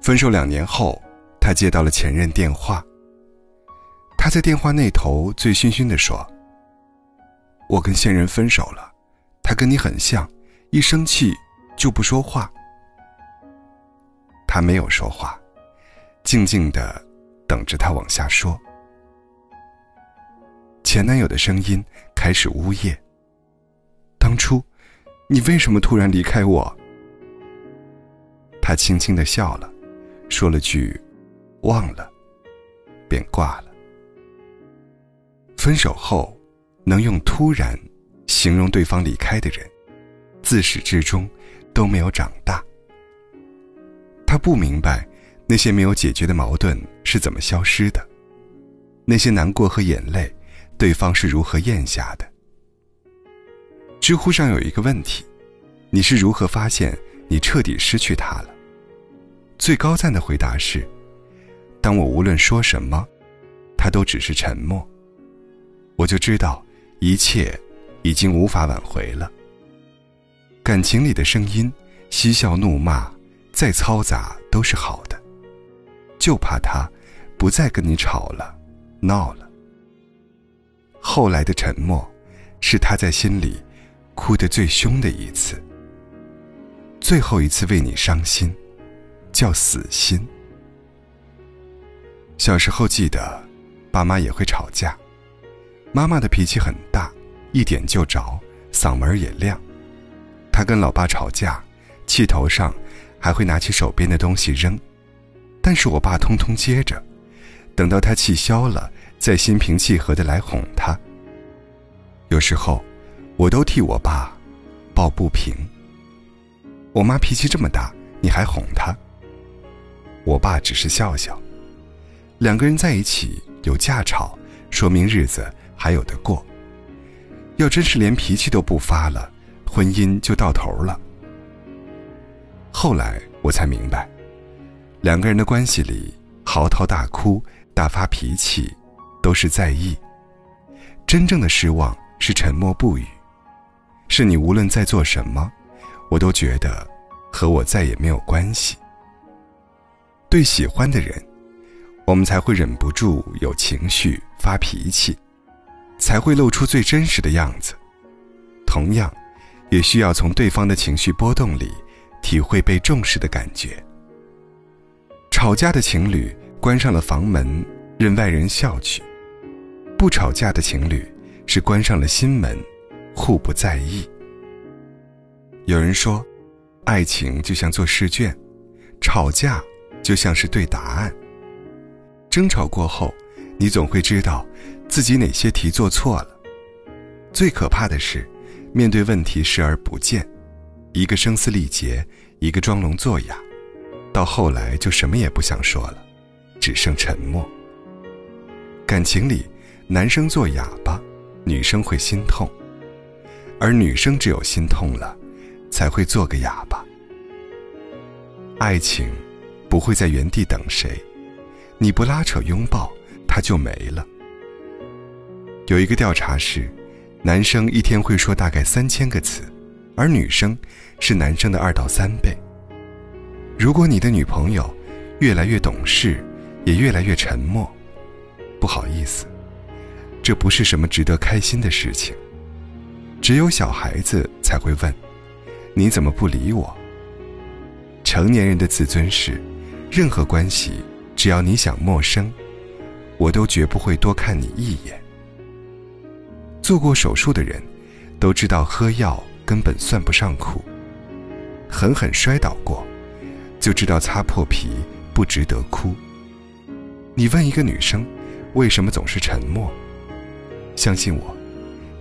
分手两年后，他接到了前任电话。他在电话那头醉醺醺地说：“我跟现任分手了，他跟你很像，一生气就不说话。”他没有说话，静静的等着他往下说。前男友的声音开始呜咽。当初，你为什么突然离开我？他轻轻的笑了，说了句“忘了”，便挂了。分手后，能用“突然”形容对方离开的人，自始至终都没有长大。他不明白，那些没有解决的矛盾是怎么消失的，那些难过和眼泪，对方是如何咽下的。知乎上有一个问题：你是如何发现你彻底失去他了？最高赞的回答是：当我无论说什么，他都只是沉默，我就知道一切已经无法挽回了。感情里的声音，嬉笑怒骂。再嘈杂都是好的，就怕他不再跟你吵了、闹了。后来的沉默，是他在心里哭得最凶的一次。最后一次为你伤心，叫死心。小时候记得，爸妈也会吵架，妈妈的脾气很大，一点就着，嗓门也亮。他跟老爸吵架，气头上。还会拿起手边的东西扔，但是我爸通通接着，等到他气消了，再心平气和的来哄他。有时候，我都替我爸抱不平。我妈脾气这么大，你还哄她？我爸只是笑笑。两个人在一起有架吵，说明日子还有得过。要真是连脾气都不发了，婚姻就到头了。后来我才明白，两个人的关系里，嚎啕大哭、大发脾气，都是在意；真正的失望是沉默不语，是你无论在做什么，我都觉得和我再也没有关系。对喜欢的人，我们才会忍不住有情绪、发脾气，才会露出最真实的样子。同样，也需要从对方的情绪波动里。体会被重视的感觉。吵架的情侣关上了房门，任外人笑去；不吵架的情侣是关上了心门，互不在意。有人说，爱情就像做试卷，吵架就像是对答案。争吵过后，你总会知道自己哪些题做错了。最可怕的是，面对问题视而不见。一个声嘶力竭，一个装聋作哑，到后来就什么也不想说了，只剩沉默。感情里，男生做哑巴，女生会心痛；而女生只有心痛了，才会做个哑巴。爱情不会在原地等谁，你不拉扯拥抱，它就没了。有一个调查是，男生一天会说大概三千个词。而女生是男生的二到三倍。如果你的女朋友越来越懂事，也越来越沉默，不好意思，这不是什么值得开心的事情。只有小孩子才会问：“你怎么不理我？”成年人的自尊是，任何关系只要你想陌生，我都绝不会多看你一眼。做过手术的人，都知道喝药。根本算不上苦。狠狠摔倒过，就知道擦破皮不值得哭。你问一个女生，为什么总是沉默？相信我，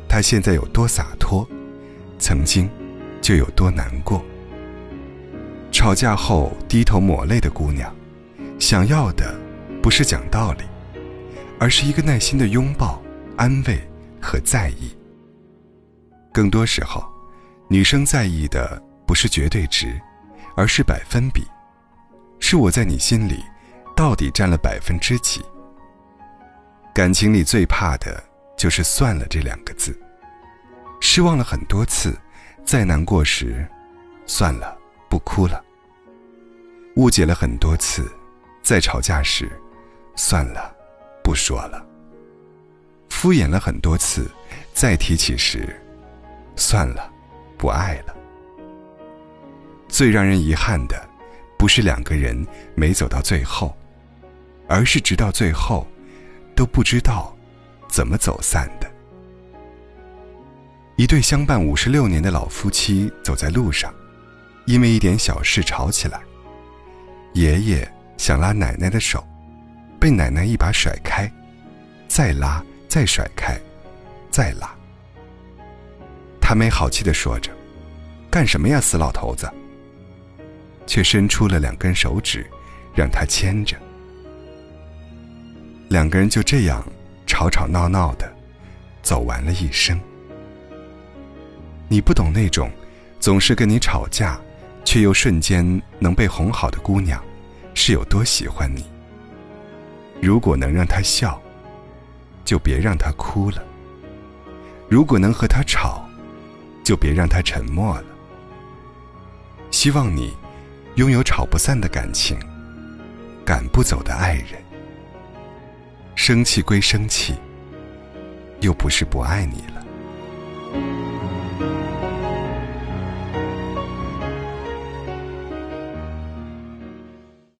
她现在有多洒脱，曾经就有多难过。吵架后低头抹泪的姑娘，想要的不是讲道理，而是一个耐心的拥抱、安慰和在意。更多时候。女生在意的不是绝对值，而是百分比，是我在你心里到底占了百分之几。感情里最怕的就是“算了”这两个字。失望了很多次，再难过时，算了，不哭了。误解了很多次，在吵架时，算了，不说了。敷衍了很多次，再提起时，算了，不爱了。最让人遗憾的，不是两个人没走到最后，而是直到最后，都不知道怎么走散的。一对相伴五十六年的老夫妻走在路上，因为一点小事吵起来。爷爷想拉奶奶的手，被奶奶一把甩开，再拉，再甩开，再拉。他没好气的说着：“干什么呀，死老头子！”却伸出了两根手指，让他牵着。两个人就这样吵吵闹闹的，走完了一生。你不懂那种，总是跟你吵架，却又瞬间能被哄好的姑娘，是有多喜欢你。如果能让她笑，就别让她哭了；如果能和她吵，就别让她沉默了。希望你拥有吵不散的感情，赶不走的爱人。生气归生气，又不是不爱你了。